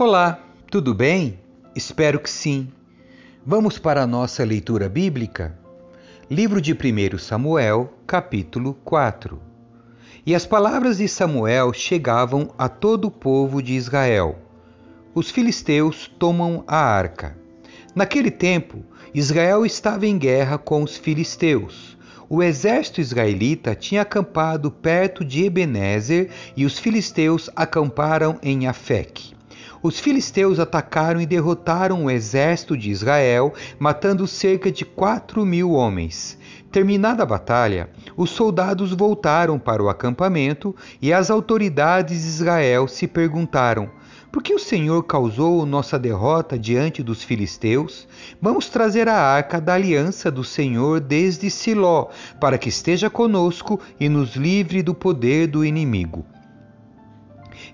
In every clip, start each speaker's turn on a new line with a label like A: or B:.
A: Olá, tudo bem? Espero que sim. Vamos para a nossa leitura bíblica? Livro de 1 Samuel, capítulo 4. E as palavras de Samuel chegavam a todo o povo de Israel. Os filisteus tomam a arca. Naquele tempo, Israel estava em guerra com os filisteus. O exército israelita tinha acampado perto de Ebenezer e os filisteus acamparam em Afeque. Os filisteus atacaram e derrotaram o exército de Israel, matando cerca de quatro mil homens. Terminada a batalha, os soldados voltaram para o acampamento e as autoridades de Israel se perguntaram: por que o Senhor causou nossa derrota diante dos filisteus? Vamos trazer a arca da aliança do Senhor desde Siló, para que esteja conosco e nos livre do poder do inimigo.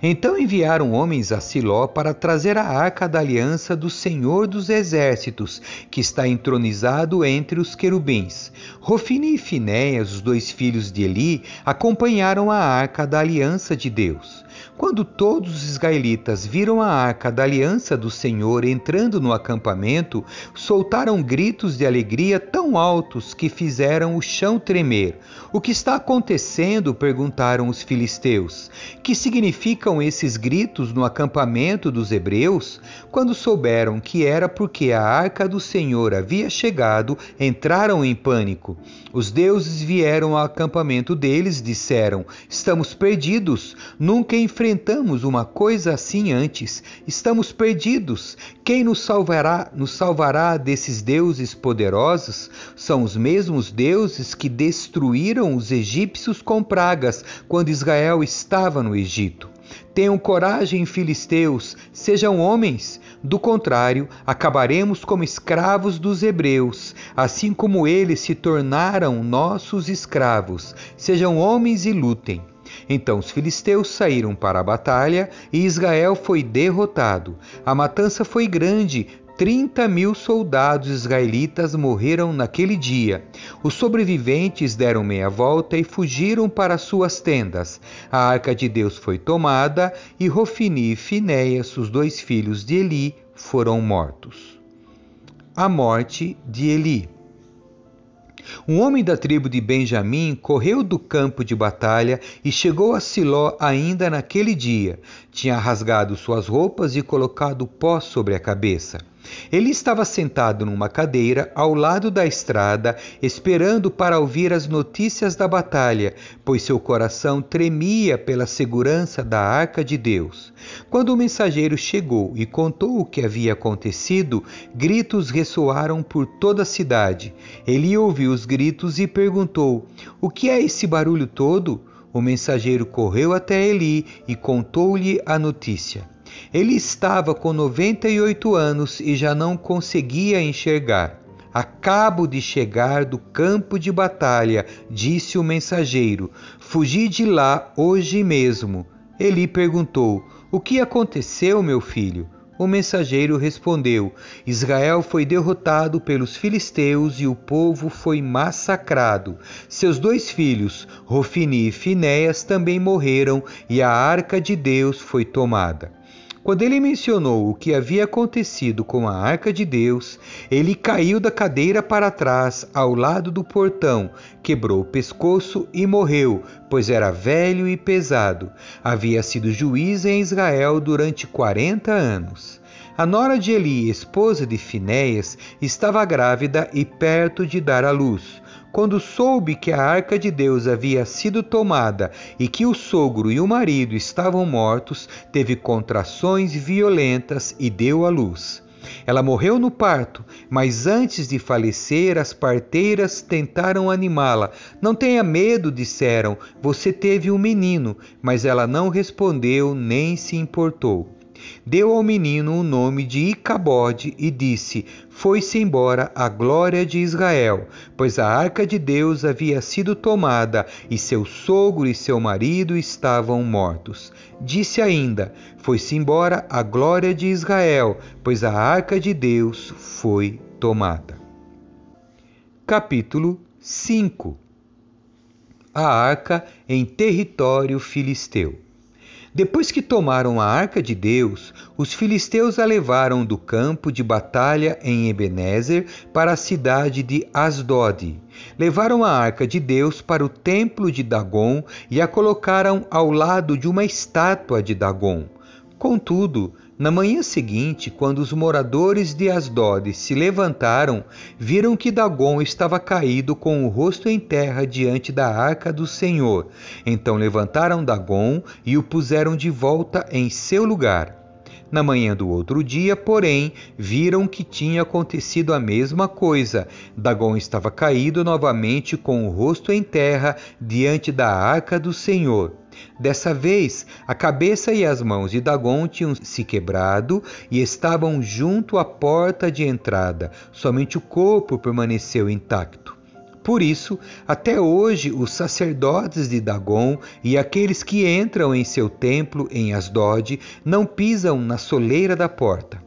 A: Então enviaram homens a Siló para trazer a arca da aliança do Senhor dos Exércitos, que está entronizado entre os querubins. Rofine e Finéias, os dois filhos de Eli, acompanharam a arca da aliança de Deus. Quando todos os israelitas viram a arca da aliança do Senhor entrando no acampamento, soltaram gritos de alegria tão altos que fizeram o chão tremer. O que está acontecendo? perguntaram os filisteus. Que significam esses gritos no acampamento dos hebreus? Quando souberam que era porque a arca do Senhor havia chegado, entraram em pânico. Os deuses vieram ao acampamento deles, disseram: Estamos perdidos, nunca enfrentamos uma coisa assim antes, estamos perdidos. Quem nos salvará, nos salvará desses deuses poderosos? São os mesmos deuses que destruíram os egípcios com pragas quando Israel estava no Egito. Tenham coragem, filisteus, sejam homens. Do contrário, acabaremos como escravos dos hebreus, assim como eles se tornaram nossos escravos. Sejam homens e lutem. Então os filisteus saíram para a batalha e Israel foi derrotado. A matança foi grande, 30 mil soldados israelitas morreram naquele dia. Os sobreviventes deram meia volta e fugiram para suas tendas. A arca de Deus foi tomada e Rofini e Finéias, os dois filhos de Eli, foram mortos. A morte de Eli. Um homem da tribo de Benjamim correu do campo de batalha e chegou a Siló ainda naquele dia. Tinha rasgado suas roupas e colocado pó sobre a cabeça. Ele estava sentado numa cadeira ao lado da estrada, esperando para ouvir as notícias da batalha, pois seu coração tremia pela segurança da arca de Deus. Quando o mensageiro chegou e contou o que havia acontecido, gritos ressoaram por toda a cidade. Ele ouviu os gritos e perguntou: O que é esse barulho todo? O mensageiro correu até Eli e contou-lhe a notícia. Ele estava com 98 anos e já não conseguia enxergar. Acabo de chegar do campo de batalha, disse o mensageiro. Fugi de lá hoje mesmo. Eli perguntou: O que aconteceu, meu filho? O mensageiro respondeu: Israel foi derrotado pelos filisteus e o povo foi massacrado. Seus dois filhos, Rofini e Finéias, também morreram e a arca de Deus foi tomada. Quando ele mencionou o que havia acontecido com a arca de Deus, ele caiu da cadeira para trás, ao lado do portão, quebrou o pescoço e morreu, pois era velho e pesado. Havia sido juiz em Israel durante quarenta anos. A nora de Eli, esposa de Finéias, estava grávida e perto de dar à luz. Quando soube que a arca de Deus havia sido tomada e que o sogro e o marido estavam mortos, teve contrações violentas e deu à luz. Ela morreu no parto, mas antes de falecer, as parteiras tentaram animá-la. Não tenha medo, disseram, você teve um menino, mas ela não respondeu nem se importou deu ao menino o nome de Icabode e disse: Foi-se embora a glória de Israel, pois a arca de Deus havia sido tomada e seu sogro e seu marido estavam mortos. Disse ainda: Foi-se embora a glória de Israel, pois a arca de Deus foi tomada. Capítulo 5 A arca em território filisteu. Depois que tomaram a arca de Deus, os filisteus a levaram do campo de batalha em Ebenezer para a cidade de Asdod. Levaram a arca de Deus para o templo de Dagon e a colocaram ao lado de uma estátua de Dagon. Contudo, na manhã seguinte, quando os moradores de Asdod se levantaram, viram que Dagon estava caído com o rosto em terra diante da arca do Senhor. Então levantaram Dagon e o puseram de volta em seu lugar. Na manhã do outro dia, porém, viram que tinha acontecido a mesma coisa. Dagon estava caído novamente com o rosto em terra diante da arca do Senhor. Dessa vez, a cabeça e as mãos de Dagon tinham se quebrado e estavam junto à porta de entrada, somente o corpo permaneceu intacto. Por isso, até hoje, os sacerdotes de Dagon e aqueles que entram em seu templo em Asdod não pisam na soleira da porta.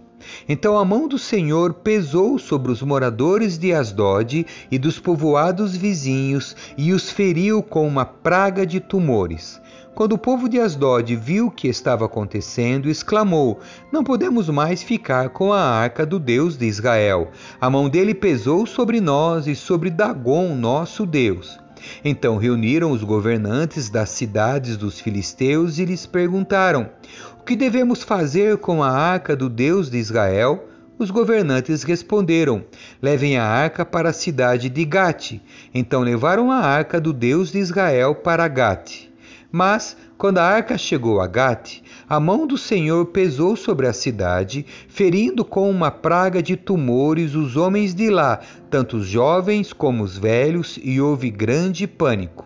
A: Então a mão do Senhor pesou sobre os moradores de Asdod e dos povoados vizinhos e os feriu com uma praga de tumores. Quando o povo de Asdod viu o que estava acontecendo, exclamou: Não podemos mais ficar com a arca do Deus de Israel. A mão dele pesou sobre nós e sobre Dagon, nosso Deus. Então reuniram os governantes das cidades dos filisteus e lhes perguntaram: O que devemos fazer com a arca do Deus de Israel? Os governantes responderam: Levem a arca para a cidade de Gate. Então levaram a arca do Deus de Israel para Gate. Mas, quando a arca chegou a Gate, a mão do Senhor pesou sobre a cidade, ferindo com uma praga de tumores os homens de lá, tanto os jovens como os velhos, e houve grande pânico.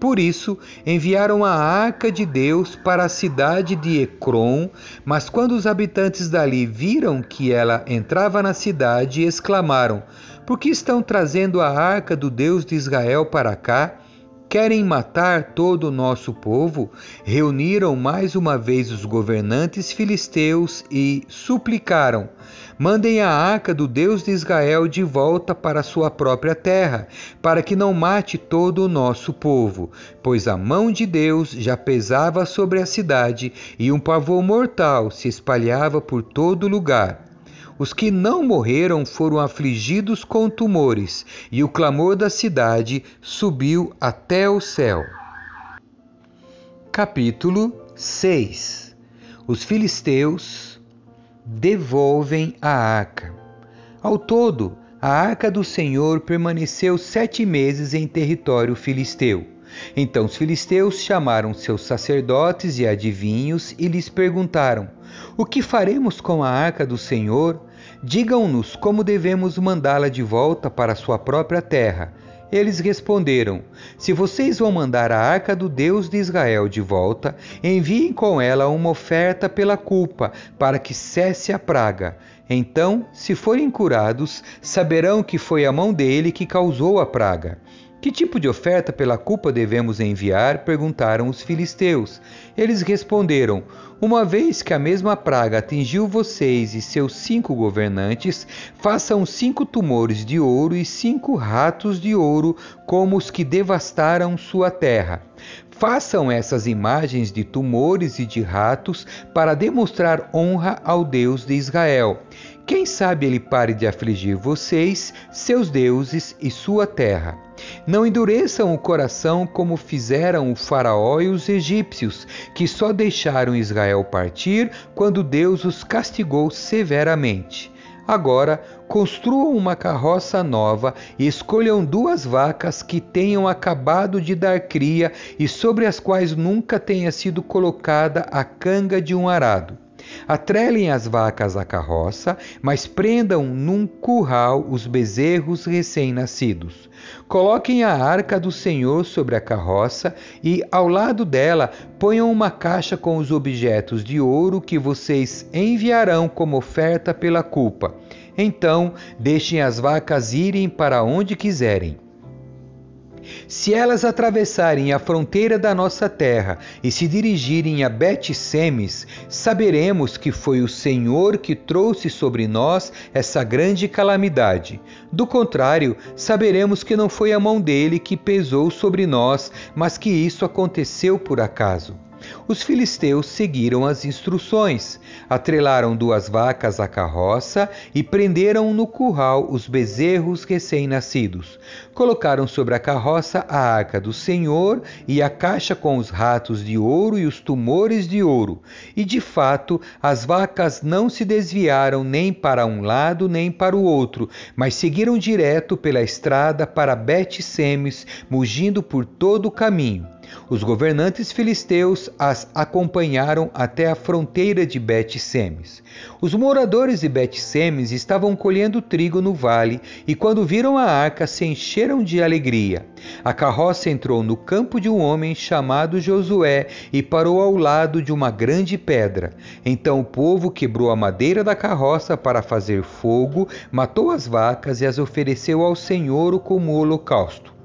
A: Por isso, enviaram a arca de Deus para a cidade de Ecrom, mas quando os habitantes dali viram que ela entrava na cidade, exclamaram: Por que estão trazendo a arca do Deus de Israel para cá? Querem matar todo o nosso povo? Reuniram mais uma vez os governantes filisteus e suplicaram: Mandem a arca do Deus de Israel de volta para sua própria terra, para que não mate todo o nosso povo, pois a mão de Deus já pesava sobre a cidade e um pavor mortal se espalhava por todo lugar. Os que não morreram foram afligidos com tumores, e o clamor da cidade subiu até o céu. Capítulo 6 Os filisteus devolvem a arca. Ao todo, a arca do Senhor permaneceu sete meses em território filisteu. Então os filisteus chamaram seus sacerdotes e adivinhos e lhes perguntaram: O que faremos com a arca do Senhor? Digam-nos como devemos mandá-la de volta para sua própria terra. Eles responderam: Se vocês vão mandar a arca do Deus de Israel de volta, enviem com ela uma oferta pela culpa, para que cesse a praga. Então, se forem curados, saberão que foi a mão dele que causou a praga. Que tipo de oferta pela culpa devemos enviar? perguntaram os filisteus. Eles responderam: Uma vez que a mesma praga atingiu vocês e seus cinco governantes, façam cinco tumores de ouro e cinco ratos de ouro, como os que devastaram sua terra. Façam essas imagens de tumores e de ratos para demonstrar honra ao Deus de Israel. Quem sabe ele pare de afligir vocês, seus deuses e sua terra. Não endureçam o coração como fizeram o Faraó e os egípcios, que só deixaram Israel partir quando Deus os castigou severamente. Agora, construam uma carroça nova e escolham duas vacas que tenham acabado de dar cria e sobre as quais nunca tenha sido colocada a canga de um arado. Atrelem as vacas à carroça, mas prendam num curral os bezerros recém-nascidos. Coloquem a arca do Senhor sobre a carroça e, ao lado dela, ponham uma caixa com os objetos de ouro que vocês enviarão como oferta pela culpa. Então, deixem as vacas irem para onde quiserem. Se elas atravessarem a fronteira da nossa terra e se dirigirem a Bet-Semes, saberemos que foi o Senhor que trouxe sobre nós essa grande calamidade. Do contrário, saberemos que não foi a mão dele que pesou sobre nós, mas que isso aconteceu por acaso. Os filisteus seguiram as instruções, atrelaram duas vacas à carroça e prenderam no curral os bezerros recém-nascidos. Colocaram sobre a carroça a arca do Senhor e a caixa com os ratos de ouro e os tumores de ouro. E de fato, as vacas não se desviaram nem para um lado nem para o outro, mas seguiram direto pela estrada para Bet-Semes, mugindo por todo o caminho. Os governantes filisteus as acompanharam até a fronteira de Bet-Semes. Os moradores de Bet-Semes estavam colhendo trigo no vale e quando viram a arca se encheram de alegria. A carroça entrou no campo de um homem chamado Josué e parou ao lado de uma grande pedra. Então o povo quebrou a madeira da carroça para fazer fogo, matou as vacas e as ofereceu ao Senhor como holocausto.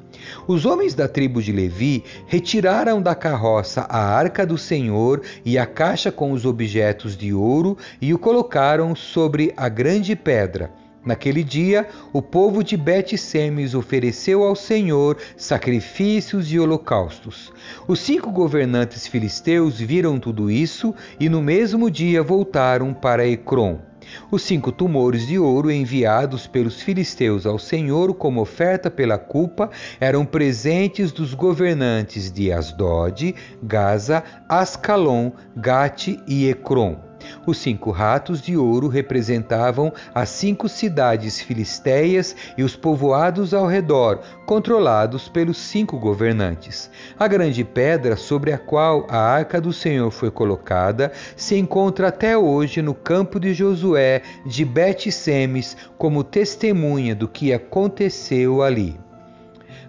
A: Os homens da tribo de Levi retiraram da carroça a arca do Senhor e a caixa com os objetos de ouro e o colocaram sobre a grande pedra. Naquele dia, o povo de Bet-Semes ofereceu ao Senhor sacrifícios e holocaustos. Os cinco governantes filisteus viram tudo isso e no mesmo dia voltaram para Ecrom. Os cinco tumores de ouro enviados pelos filisteus ao Senhor como oferta pela culpa eram presentes dos governantes de Asdod, Gaza, Ascalon, Gate e Ecrom. Os cinco ratos de ouro representavam as cinco cidades filisteias e os povoados ao redor, controlados pelos cinco governantes. A grande pedra sobre a qual a arca do Senhor foi colocada se encontra até hoje no campo de Josué de Bet-Semes como testemunha do que aconteceu ali.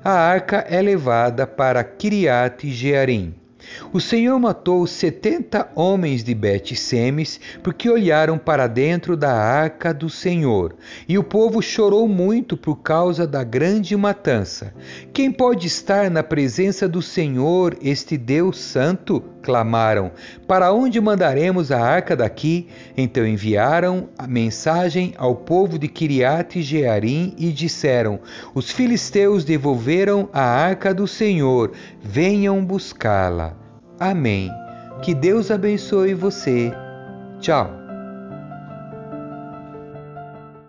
A: A arca é levada para Kiriat Jearim. O Senhor matou setenta homens de Bet-Semes, porque olharam para dentro da arca do Senhor. E o povo chorou muito por causa da grande matança. Quem pode estar na presença do Senhor, este Deus Santo? Clamaram. Para onde mandaremos a arca daqui? Então enviaram a mensagem ao povo de Kiriat Jearim e disseram: Os filisteus devolveram a arca do Senhor, venham buscá-la. Amém. Que Deus abençoe você. Tchau.